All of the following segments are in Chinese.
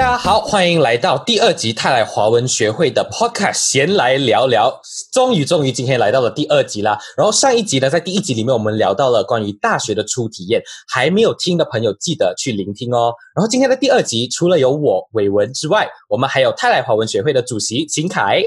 大家好，欢迎来到第二集泰来华文学会的 Podcast，闲来聊聊。终于，终于，今天来到了第二集啦。然后上一集呢，在第一集里面，我们聊到了关于大学的初体验，还没有听的朋友记得去聆听哦。然后今天的第二集，除了有我伟文之外，我们还有泰来华文学会的主席秦凯。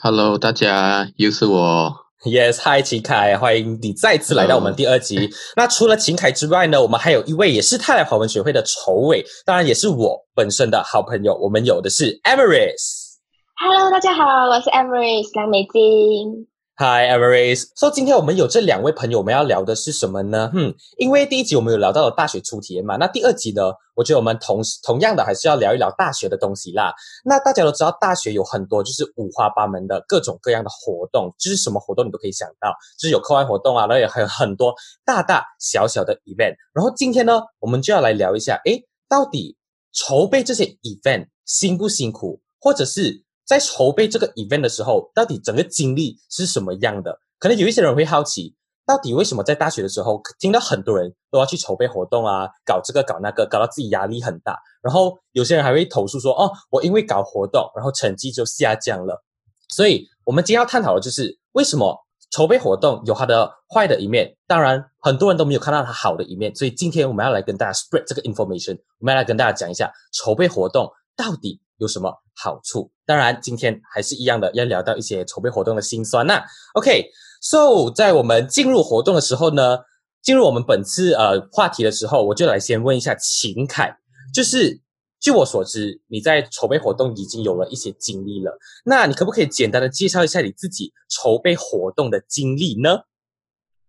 Hello，大家，又是我。Yes，Hi，秦凯，欢迎你再次来到我们第二集。那除了秦凯之外呢，我们还有一位也是泰来华文学会的筹委，当然也是我本身的好朋友。我们有的是 Emerys。Hello，大家好，我是 Emrys 梁美金。Hi, Everest。So，今天我们有这两位朋友，我们要聊的是什么呢？嗯，因为第一集我们有聊到了大学初体验嘛，那第二集呢，我觉得我们同同样的还是要聊一聊大学的东西啦。那大家都知道，大学有很多就是五花八门的各种各样的活动，就是什么活动你都可以想到，就是有课外活动啊，然后也还有很多大大小小的 event。然后今天呢，我们就要来聊一下，诶，到底筹备这些 event 辛不辛苦，或者是在筹备这个 event 的时候，到底整个经历是什么样的？可能有一些人会好奇，到底为什么在大学的时候，听到很多人都要去筹备活动啊，搞这个搞那个，搞到自己压力很大。然后有些人还会投诉说，哦，我因为搞活动，然后成绩就下降了。所以，我们今天要探讨的就是为什么筹备活动有它的坏的一面，当然很多人都没有看到它好的一面。所以今天我们要来跟大家 spread 这个 information，我们要来跟大家讲一下筹备活动到底有什么好处。当然，今天还是一样的，要聊到一些筹备活动的辛酸呐、OK，so 在我们进入活动的时候呢，进入我们本次呃话题的时候，我就来先问一下秦凯，就是据我所知，你在筹备活动已经有了一些经历了，那你可不可以简单的介绍一下你自己筹备活动的经历呢？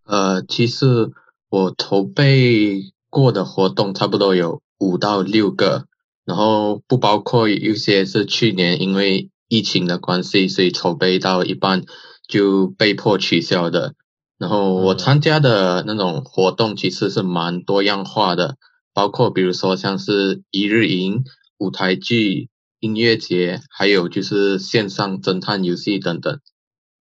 呃，其实我筹备过的活动差不多有五到六个，然后不包括有些是去年因为疫情的关系，所以筹备到一半就被迫取消的。然后我嗯参加的那种活动其实是蛮多样化的，包括比如说像是一日营、舞台剧、音乐节，还有就是线上侦探游戏等等。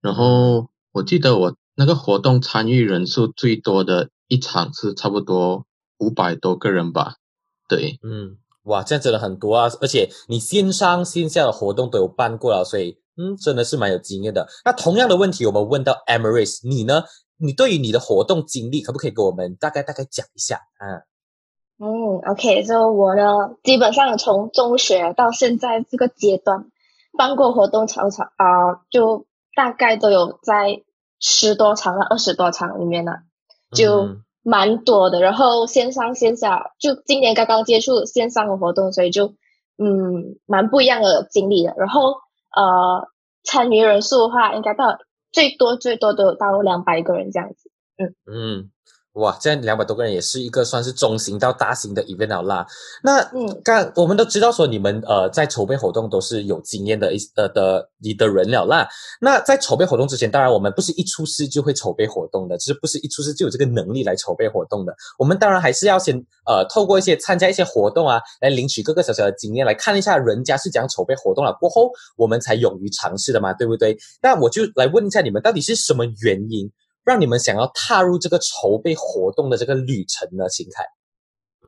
然后我记得我那个活动参与人数最多的一场是差不多五百多个人吧，对，嗯，哇，这样真的很多啊！而且你线上线下的活动都有办过了，所以嗯，真的是蛮有经验的。那同样的问题，我们问到 Emirates，你呢？你对于你的活动经历，可不可以给我们大概大概讲一下啊？嗯，OK，就我呢，基本上从中学到现在这个阶段，办过活动场场啊、就大概都有在十多场到二十多场里面呢，就嗯蛮多的。然后线上线下，就今年刚刚接触线上的活动，所以就嗯蛮不一样的经历的。然后呃，参与人数的话，应该到最多最多都有到两百个人这样子。嗯嗯，哇，这样两百多个人也是一个算是中型到大型的 event 了啦。那嗯刚我们都知道说你们呃在筹备活动都是有经验的一呃的你的人了啦。那在筹备活动之前，当然我们不是一出师就会筹备活动的，就是不是一出师就有这个能力来筹备活动的。我们当然还是要先呃透过一些参加一些活动啊，来领取各个小小的经验，来看一下人家是怎样筹备活动了过后，我们才勇于尝试的嘛，对不对？那我就来问一下你们，到底是什么原因让你们想要踏入这个筹备活动的这个旅程呢？秦凯，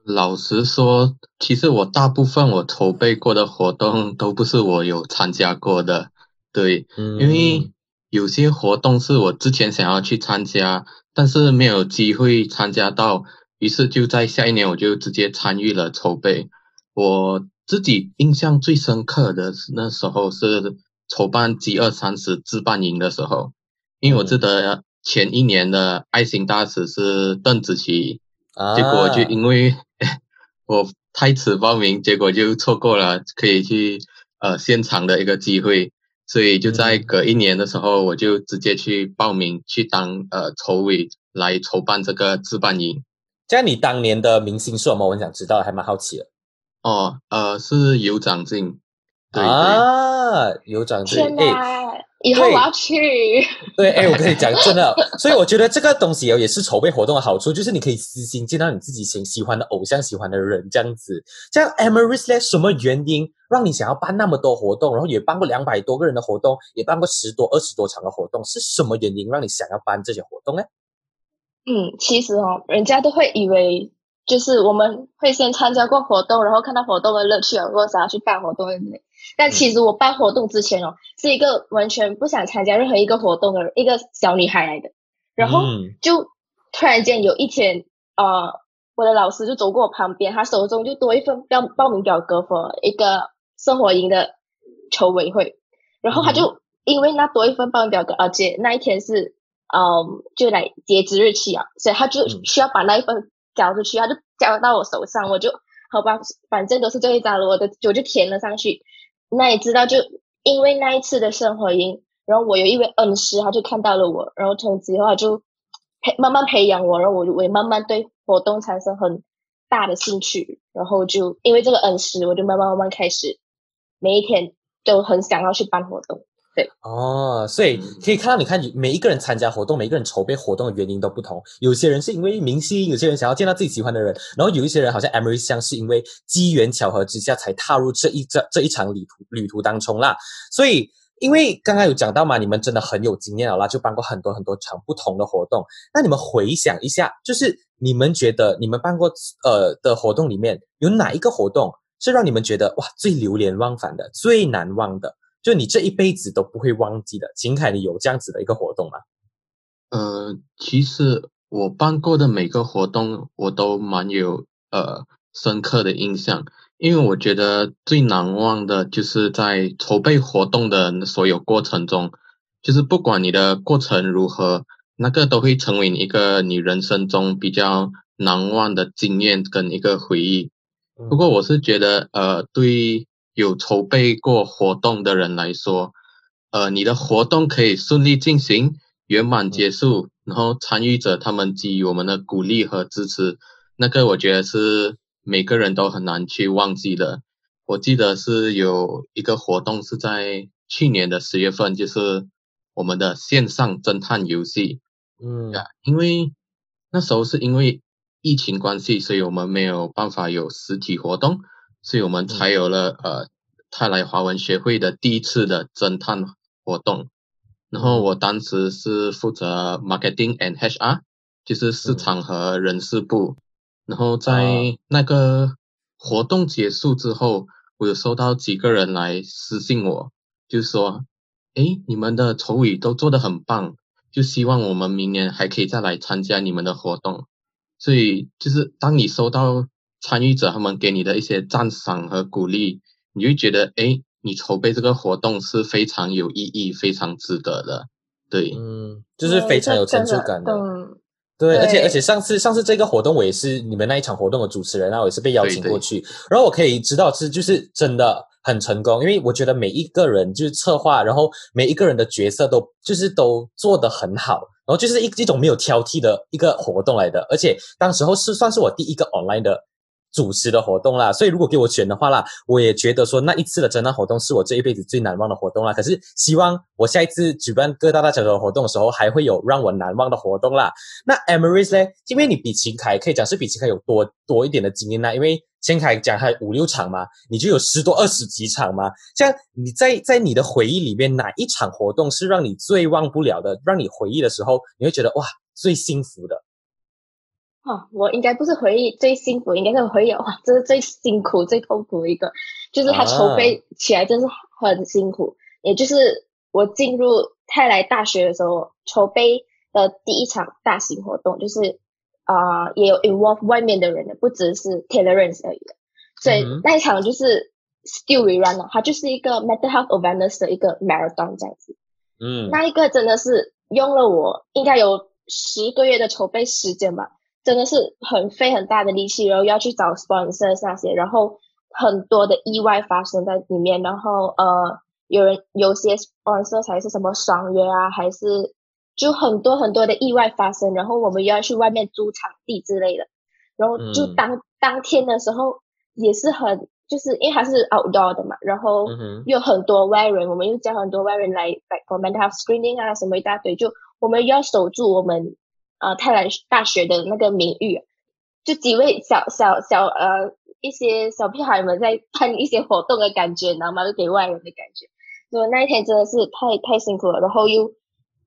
老实说，其实我大部分我筹备过的活动都不是我有参加过的，对，嗯因为有些活动是我之前想要去参加，但是没有机会参加到，于是就在下一年我就直接参与了筹备。我自己印象最深刻的那时候是筹办 G 二三十自办营的时候，因为我记得前一年的爱心大使是邓紫棋，啊结果就因为 我太迟报名，结果就错过了可以去呃现场的一个机会，所以就在嗯隔一年的时候，我就直接去报名去当呃筹委来筹办这个自办营。这样你当年的明星是什么？我很想知道，还蛮好奇的。哦，呃，是尤长进，对对，啊，有长进，天哎，哪！以后我要去。对，哎，我跟你讲，真的，所以我觉得这个东西哦，也是筹备活动的好处，就是你可以私心见到你自己喜喜欢的偶像、喜欢的人这样子。这样 Emirates 呢，什么原因让你想要办那么多活动，然后也办过两百多个人的活动，也办过十多、二十多场的活动，是什么原因让你想要办这些活动呢？嗯，其实哦，人家都会以为就是我们会先参加过活动，然后看到活动的乐趣，然后想要去办活动之类。但其实我办活动之前哦，是一个完全不想参加任何一个活动的一个小女孩来的。然后就突然间有一天，呃，我的老师就走过我旁边，他手中就多一份报报名表格，for 一个生活营的筹委会。然后他就因为那多一份报名表格，而且那一天是嗯，就来截止日期啊，所以他就需要把那一份交出去，他就交到我手上，我就好吧，反正都是最后一张了，我的我就填了上去。那你知道，就因为那一次的圣火营，然后我有一位恩师，他就看到了我，然后从此以后他就培慢慢培养我，然后我我也慢慢对活动产生很大的兴趣，然后就因为这个恩师，我就慢慢慢慢开始每一天都很想要去办活动。对哦，所以可以看到，你看每一个人参加活动，每一个人筹备活动的原因都不同。有些人是因为明星，有些人想要见到自己喜欢的人，然后有一些人好像 Emery 像是因为机缘巧合之下才踏入这一这这一场旅途旅途当中啦。所以，因为刚刚有讲到嘛，你们真的很有经验了啦，就办过很多很多场不同的活动。那你们回想一下，就是你们觉得你们办过呃的活动里面有哪一个活动是让你们觉得哇最流连忘返的、最难忘的？就你这一辈子都不会忘记的，秦凯，你有这样子的一个活动吗？呃，其实我办过的每个活动，我都蛮有呃深刻的印象，因为我觉得最难忘的就是在筹备活动的所有过程中，就是不管你的过程如何，那个都会成为一个你人生中比较难忘的经验跟一个回忆。不过我是觉得，呃，对。有筹备过活动的人来说，呃，你的活动可以顺利进行、圆满结束，然后参与者他们给予我们的鼓励和支持，那个我觉得是每个人都很难去忘记的。我记得是有一个活动是在去年的十月份，就是我们的线上侦探游戏，嗯，因为那时候是因为疫情关系，所以我们没有办法有实体活动。所以我们才有了呃泰来华文学会的第一次的侦探活动，然后我当时是负责 marketing and HR，就是市场和人事部。然后在那个活动结束之后，我有收到几个人来私信我，就说：“哎，你们的筹语都做得很棒，就希望我们明年还可以再来参加你们的活动。”所以就是当你收到。参与者他们给你的一些赞赏和鼓励，你就觉得，哎，你筹备这个活动是非常有意义、非常值得的，对，嗯，就是非常有成就感的，对，而且而且上次上次这个活动我也是你们那一场活动的主持人，然后也是被邀请过去，然后我可以知道是就是真的很成功，因为我觉得每一个人就是策划，然后每一个人的角色都就是都做得很好，然后就是一一种没有挑剔的一个活动来的，而且当时候是算是我第一个 online 的。主持的活动啦，所以如果给我选的话啦，我也觉得说那一次的侦探活动是我这一辈子最难忘的活动啦。可是希望我下一次举办各大大小小的活动的时候，还会有让我难忘的活动啦。那 Emery 呢？因为你比秦凯可以讲是比秦凯有多多一点的经验啦。因为秦凯讲还五六场嘛，你就有十多二十几场嘛。像你在在你的回忆里面，哪一场活动是让你最忘不了的？让你回忆的时候，你会觉得哇，最幸福的。哦，我应该不是回忆最幸福，应该是回忆哇，这是最辛苦、最痛苦的一个，就是他筹备起来真是很辛苦。也就是我进入泰来大学的时候，筹备的第一场大型活动，就是啊，也有 involve 外面的人的，不只是 Taylorance 而已的。所以那一场就是 still run 了，它就是一个 mental health awareness 的一个 marathon 这样子。嗯，那一个真的是用了我应该有十个月的筹备时间吧。真的是很费很大的力气，然后要去找 sponsor 那些，然后很多的意外发生在里面，然后呃，有人有些 sponsor 才是什么爽约啊，还是就很多很多的意外发生，然后我们又要去外面租场地之类的，然后就当当天的时候也是很，就是因为它是 outdoor 的嘛，然后有很多外人，我们又叫很多外人来来 for mental screening 啊，什么一大堆，就我们要守住我们。呃，泰兰大学的那个名誉，就几位小小小呃一些小屁孩们在办一些活动的感觉，然后嘛，就给外人的感觉。所以那一天真的是太太辛苦了，然后又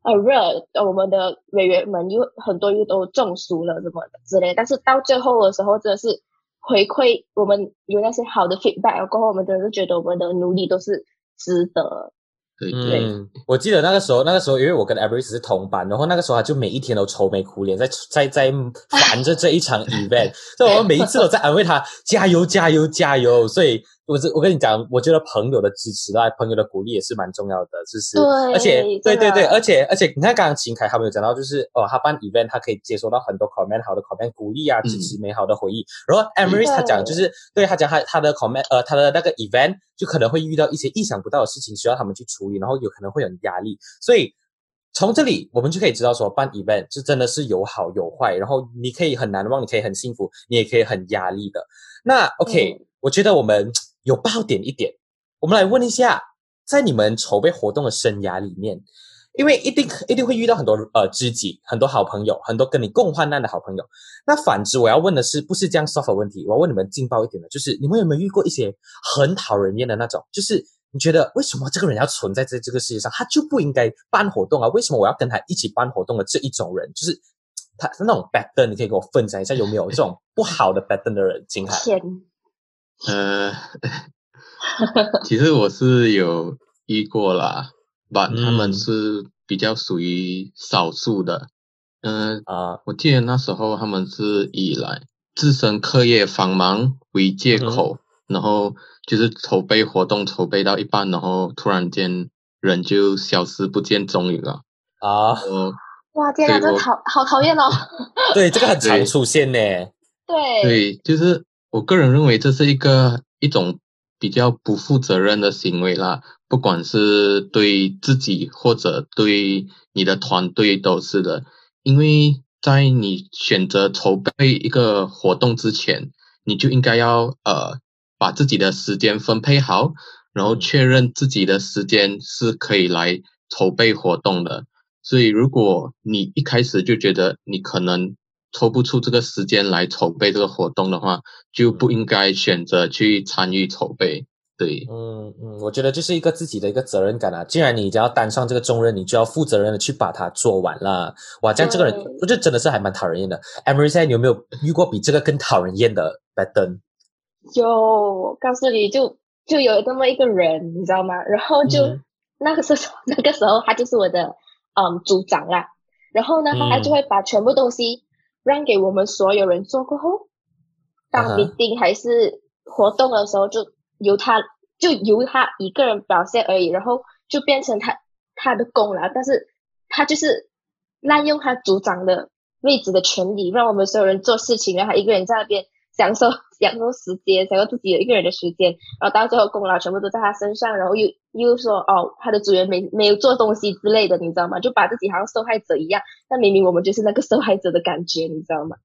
呃热，我们的委员们又很多又都中暑了什么的之类，但是到最后的时候真的是回馈我们有那些好的 feedback 过后，我们真的是觉得我们的努力都是值得。对对，嗯，我记得那个时候，那个时候因为我跟 Everest 是同班，然后那个时候他就每一天都愁眉苦脸，在在在烦着这一场 event，所以我们每一次都在安慰他加油加油加油，所以。我这我跟你讲，我觉得朋友的支持啊，朋友的鼓励也是蛮重要的，就是？对，而且对对对，而且而且你看刚刚秦凯他们有讲到，就是哦，他办 event 他可以接收到很多 comment 好的 comment 鼓励啊，嗯支持美好的回忆。然后 Emery 他讲就是对他讲他他的 comment 呃他的那个 event 就可能会遇到一些意想不到的事情需要他们去处理，然后有可能会有压力，所以。从这里我们就可以知道说，办 event 是真的是有好有坏，然后你可以很难忘，你可以很幸福，你也可以很压力的。那 OK，、嗯我觉得我们有爆点一点，我们来问一下，在你们筹备活动的生涯里面，因为一定一定会遇到很多呃知己，很多好朋友，很多跟你共患难的好朋友。那反之，我要问的是，不是这样 soft 问题，我要问你们劲爆一点的，就是你们有没有遇过一些很讨人厌的那种，就是你觉得为什么这个人要存在在这个世界上，他就不应该办活动啊？为什么我要跟他一起办活动的这一种人，就是他那种 bad，你可以给我分享一下有没有这种不好的 bad 的人？金海，呃，其实我是有遇过啦，把他嗯们是比较属于少数的。嗯、啊、我记得那时候他们是以来自身课业繁忙为借口，然后就是筹备活动筹备到一半，然后突然间人就消失不见踪影了。啊，我哇这讨好讨厌哦。对，这个很常出现呢。对，对，就是我个人认为这是一个一种比较不负责任的行为啦，不管是对自己或者对你的团队都是的，因为在你选择筹备一个活动之前，你就应该要呃把自己的时间分配好，然后嗯确认自己的时间是可以来筹备活动的。所以，如果你一开始就觉得你可能抽不出这个时间来筹备这个活动的话，就不应该选择去参与筹备。对，嗯嗯，我觉得这是一个自己的一个责任感啊。既然你只要担上这个重任，你就要负责任的去把它做完了。哇，这样这个人对，我觉得真的是还蛮讨人厌的。Emery，现在你有没有遇过比这个更讨人厌的 bad 登？有，我告诉你就就有这么一个人，你知道吗？然后就、嗯那个时候 那个时候他就是我的嗯组长啦，然后呢他嗯就会把全部东西让给我们所有人做过后，当啊哈。meeting 还是活动的时候就由他就由他一个人表现而已，然后就变成他他的功劳，但是他就是滥用他组长的位置的权利，让我们所有人做事情，然后他一个人在那边享受 享受时间，享受自己有一个人的时间，然后到最后功劳全部都在他身上，然后又又说哦他的主人没没有做东西之类的，你知道吗？就把自己好像受害者一样，但明明我们就是那个受害者的感觉，你知道吗？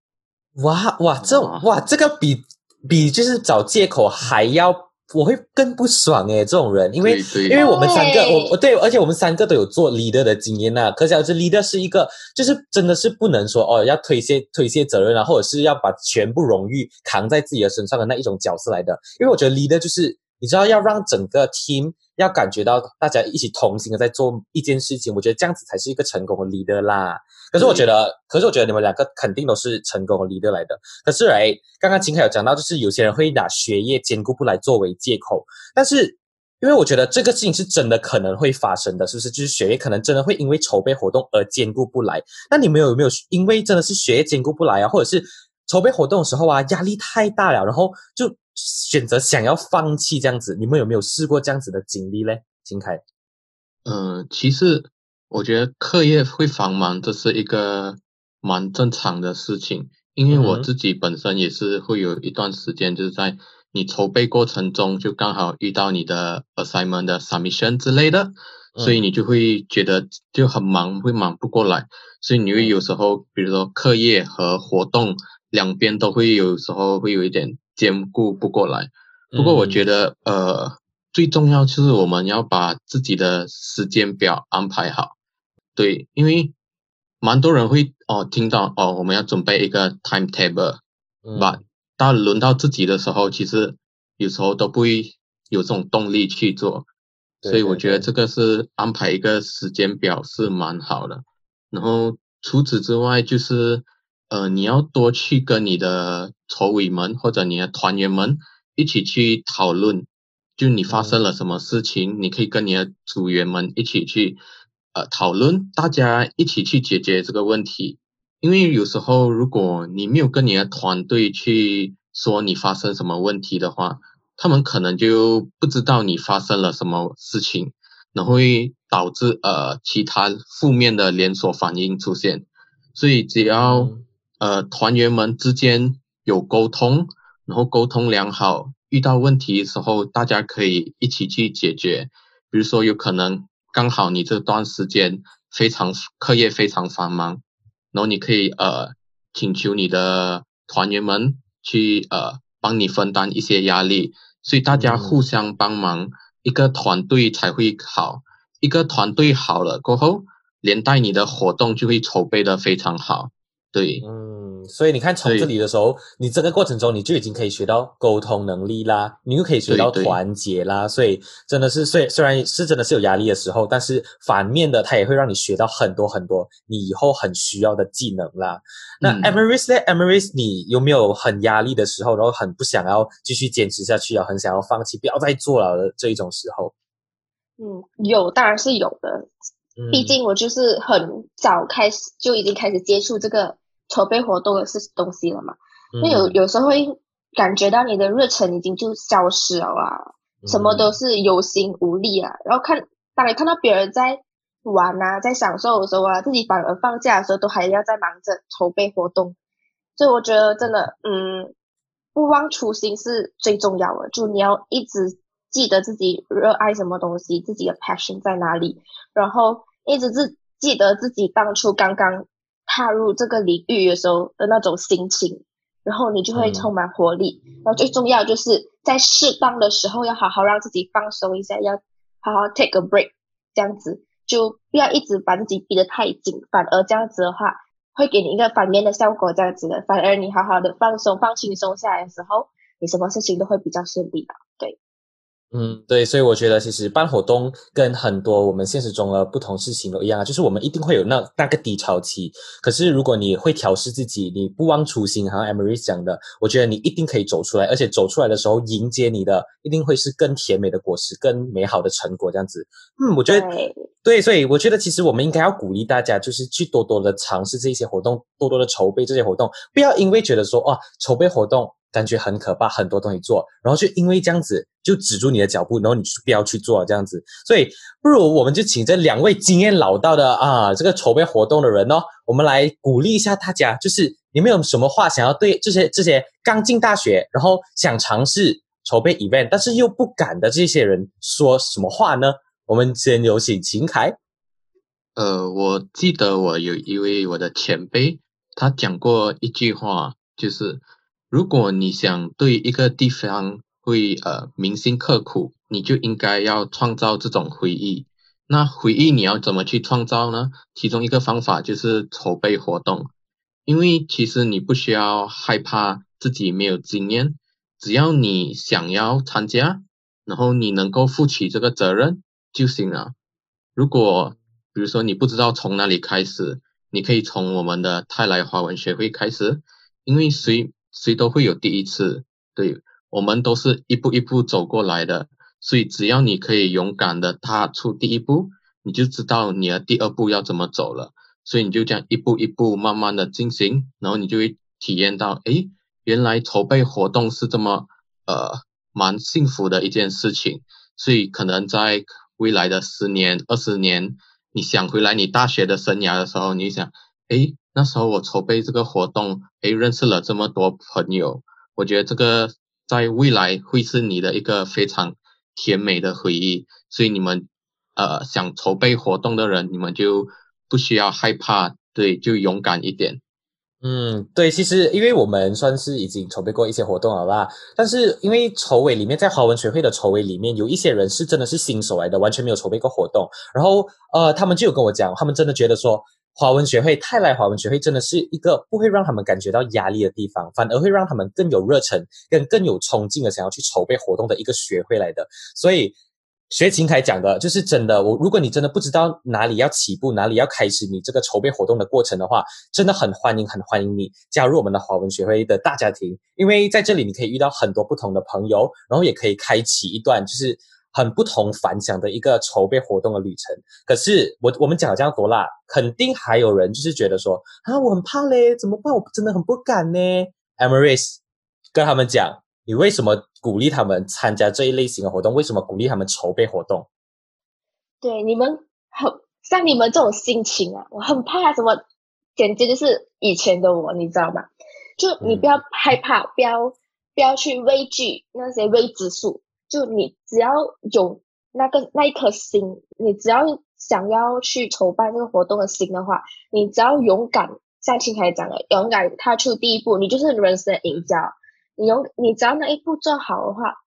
哇哇，这种哇，这个比比就是找借口还要，我会更不爽诶，这种人，因为对对因为我们三个，我我对，而且我们三个都有做 leader 的经验呐、可想而知，leader 是一个，就是真的是不能说哦，要推卸推卸责任啊，或者是要把全部荣誉扛在自己的身上的那一种角色来的。因为我觉得 leader 就是你知道要让整个 team 要感觉到大家一起同心的在做一件事情，我觉得这样子才是一个成功的 leader 啦。可是我觉得，可是我觉得你们两个肯定都是成功的 leader 来的。可是哎，刚刚秦凯有讲到，就是有些人会拿学业兼顾不来作为借口，但是因为我觉得这个事情是真的可能会发生的，是不是？就是学业可能真的会因为筹备活动而兼顾不来。那你们有没有因为真的是学业兼顾不来啊，或者是筹备活动的时候啊，压力太大了，然后就选择想要放弃这样子？你们有没有试过这样子的经历嘞？金凯，呃，其实我觉得课业会繁忙，这是一个蛮正常的事情，因为我自己本身也是会有一段时间，就是在你筹备过程中，就刚好遇到你的 assignment 的 submission 之类的，所以你就会觉得就很忙，会忙不过来，所以你会有时候，比如说课业和活动两边都会有时候会有一点兼顾不过来。不过我觉得，得，呃，最重要就是我们要把自己的时间表安排好。对，因为蛮多人会哦听到哦我们要准备一个 timetable，嗯把到轮到自己的时候，其实有时候都不会有这种动力去做。所以我觉得这个是安排一个时间表是蛮好的。然后除此之外，就是呃，你要多去跟你的筹委们或者你的团员们一起去讨论，就你发生了什么事情，你可以跟你的组员们一起去呃讨论，大家一起去解决这个问题。因为有时候如果你没有跟你的团队去说你发生什么问题的话，他们可能就不知道你发生了什么事情。然后会导致呃其他负面的连锁反应出现，所以只要呃团员们之间有沟通，然后沟通良好，遇到问题的时候大家可以一起去解决。比如说有可能刚好你这段时间非常课业非常繁忙，然后你可以呃请求你的团员们去呃帮你分担一些压力，所以大家互相帮忙。一个团队才会好，一个团队好了过后，连带你的活动就会筹备的非常好。对，嗯，所以你看从这里的时候，你这个过程中你就已经可以学到沟通能力啦，你又可以学到团结啦，所以真的是虽虽然是真的是有压力的时候，但是反面的它也会让你学到很多很多你以后很需要的技能啦。那 Emirates 呢？Emirates，你有没有很压力的时候，然后很不想要继续坚持下去啊，很想要放弃，不要再做了的这一种时候？嗯，有，当然是有的。毕竟我就是很早开始就已经开始接触这个。筹备活动的事东西了嘛？那有有时候会感觉到你的热忱已经就消失了啊，什么都是有心无力啊。然后看当你看到别人在玩啊，在享受的时候啊，自己反而放假的时候都还要在忙着筹备活动。所以我觉得真的，嗯，不忘初心是最重要的。就你要一直记得自己热爱什么东西，自己的 passion 在哪里，然后一直自记得自己当初刚刚。踏入这个领域的时候的那种心情，然后你就会充满活力。然后最重要就是在适当的时候要好好让自己放松一下，要好好 take a break，这样子就不要一直把自己逼得太紧，反而这样子的话会给你一个反面的效果。这样子的，反而你好好的放松、放轻松下来的时候，你什么事情都会比较顺利的。对。嗯，对，所以我觉得其实办活动跟很多我们现实中的不同事情都一样啊，就是我们一定会有那那个低潮期。可是如果你会调试自己，你不忘初心，好像 Emery 讲的，我觉得你一定可以走出来，而且走出来的时候迎接你的一定会是更甜美的果实，更美好的成果这样子。嗯，我觉得对，所以我觉得其实我们应该要鼓励大家，就是去多多的尝试这些活动，多多的筹备这些活动，不要因为觉得说哦，筹备活动。感觉很可怕，很多东西做，然后就因为这样子就止住你的脚步，然后你就不要去做这样子。所以不如我们就请这两位经验老道的啊，这个筹备活动的人哦，我们来鼓励一下大家。就是你们有什么话想要对这些这些刚进大学，然后想尝试筹备 event，但是又不敢的这些人说什么话呢？我们先有请秦凯。呃，我记得我有一位我的前辈，他讲过一句话，就是。如果你想对一个地方会呃铭心刻苦，你就应该要创造这种回忆。那回忆你要怎么去创造呢？其中一个方法就是筹备活动，因为其实你不需要害怕自己没有经验，只要你想要参加，然后你能够负起这个责任就行了。如果比如说你不知道从哪里开始，你可以从我们的泰来华文学会开始，因为谁。谁都会有第一次，对我们都是一步一步走过来的，所以只要你可以勇敢的踏出第一步，你就知道你的第二步要怎么走了。所以你就这样一步一步慢慢的进行，然后你就会体验到，诶，原来筹备活动是这么呃蛮幸福的一件事情。所以可能在未来的十年、二十年，你想回来你大学的生涯的时候，你想，诶。那时候我筹备这个活动，诶，认识了这么多朋友，我觉得这个在未来会是你的一个非常甜美的回忆。所以你们，呃，想筹备活动的人，你们就不需要害怕，对，就勇敢一点。嗯，对，其实因为我们算是已经筹备过一些活动了啦，但是因为筹委里面，在华文学会的筹委里面，有一些人是真的是新手来的，完全没有筹备过活动，然后呃，他们就有跟我讲，他们真的觉得说。华文学会泰来华文学会真的是一个不会让他们感觉到压力的地方，反而会让他们更有热忱、更更有冲劲的想要去筹备活动的一个学会来的。所以学秦凯讲的，就是真的。我如果你真的不知道哪里要起步，哪里要开始你这个筹备活动的过程的话，真的很欢迎，很欢迎你加入我们的华文学会的大家庭。因为在这里你可以遇到很多不同的朋友，然后也可以开启一段就是很不同凡响的一个筹备活动的旅程。可是我我们讲这样多啦，肯定还有人就是觉得说啊，我很怕嘞，怎么办？我真的很不敢呢。Amaris 跟他们讲。你为什么鼓励他们参加这一类型的活动？为什么鼓励他们筹备活动？对你们很像你们这种心情啊，我很怕什么，简直就是以前的我，你知道吗？就你不要害怕，不要不要去畏惧那些未知数，就你只要有那个那一颗心，你只要想要去筹办这个活动的心的话，你只要勇敢，像青凯讲的，勇敢踏出第一步，你就是人生赢家。你勇你只要那一步做好的话，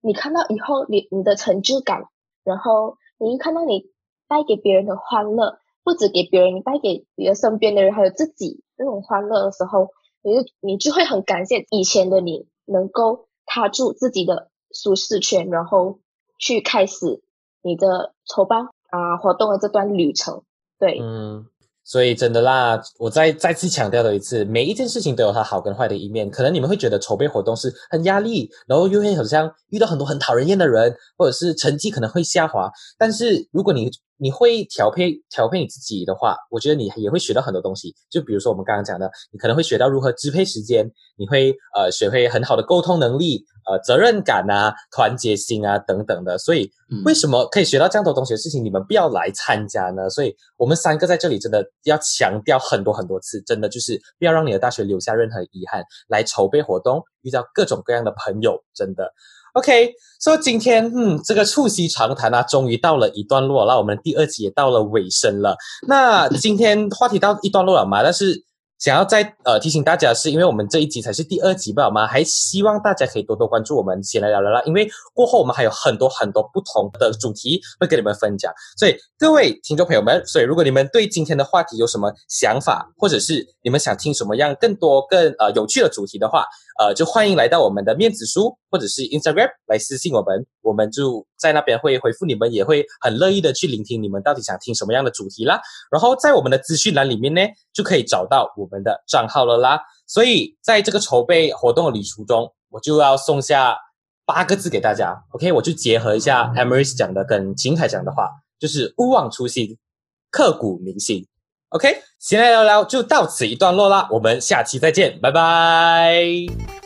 你看到以后你你的成就感，然后你一看到你带给别人的欢乐，不止给别人，你带给你的身边的人，还有自己那种欢乐的时候，你就你就会很感谢以前的你，能够踏住自己的舒适圈，然后去开始你的筹办啊活动的这段旅程。对，嗯。所以真的啦，我再再次强调的一次，每一件事情都有它好跟坏的一面。可能你们会觉得筹备活动是很压力，然后又会好像遇到很多很讨人厌的人，或者是成绩可能会下滑。但是如果你你会调配调配你自己的话，我觉得你也会学到很多东西。就比如说我们刚刚讲的，你可能会学到如何支配时间，你会呃学会很好的沟通能力。呃，责任感啊，团结心啊，等等的，所以为什么可以学到这样多东西的事情，你们不要来参加呢？所以我们三个在这里真的要强调很多很多次，真的就是不要让你的大学留下任何遗憾。来筹备活动，遇到各种各样的朋友，真的 OK。所以今天，嗯，这个促膝长谈啊，终于到了一段落那，我们第二集也到了尾声了。那今天话题到一段落了嘛？但是。想要再呃提醒大家，是因为我们这一集才是第二集吧吗？还希望大家可以多多关注我们，先来聊聊啦。因为过后我们还有很多很多不同的主题会跟你们分享，所以各位听众朋友们，所以如果你们对今天的话题有什么想法，或者是你们想听什么样更多更呃有趣的主题的话，呃，就欢迎来到我们的面子书或者是 Instagram 来私信我们，我们就在那边会回复你们，也会很乐意的去聆听你们到底想听什么样的主题啦。然后在我们的资讯栏里面呢，就可以找到我们的账号了啦。所以在这个筹备活动的旅途中，我就要送下八个字给大家，OK？我就结合一下 Amaris 讲的跟秦凯讲的话，就是勿忘初心，刻骨铭心。OK，闲来聊聊就到此一段落啦，我们下期再见，拜拜。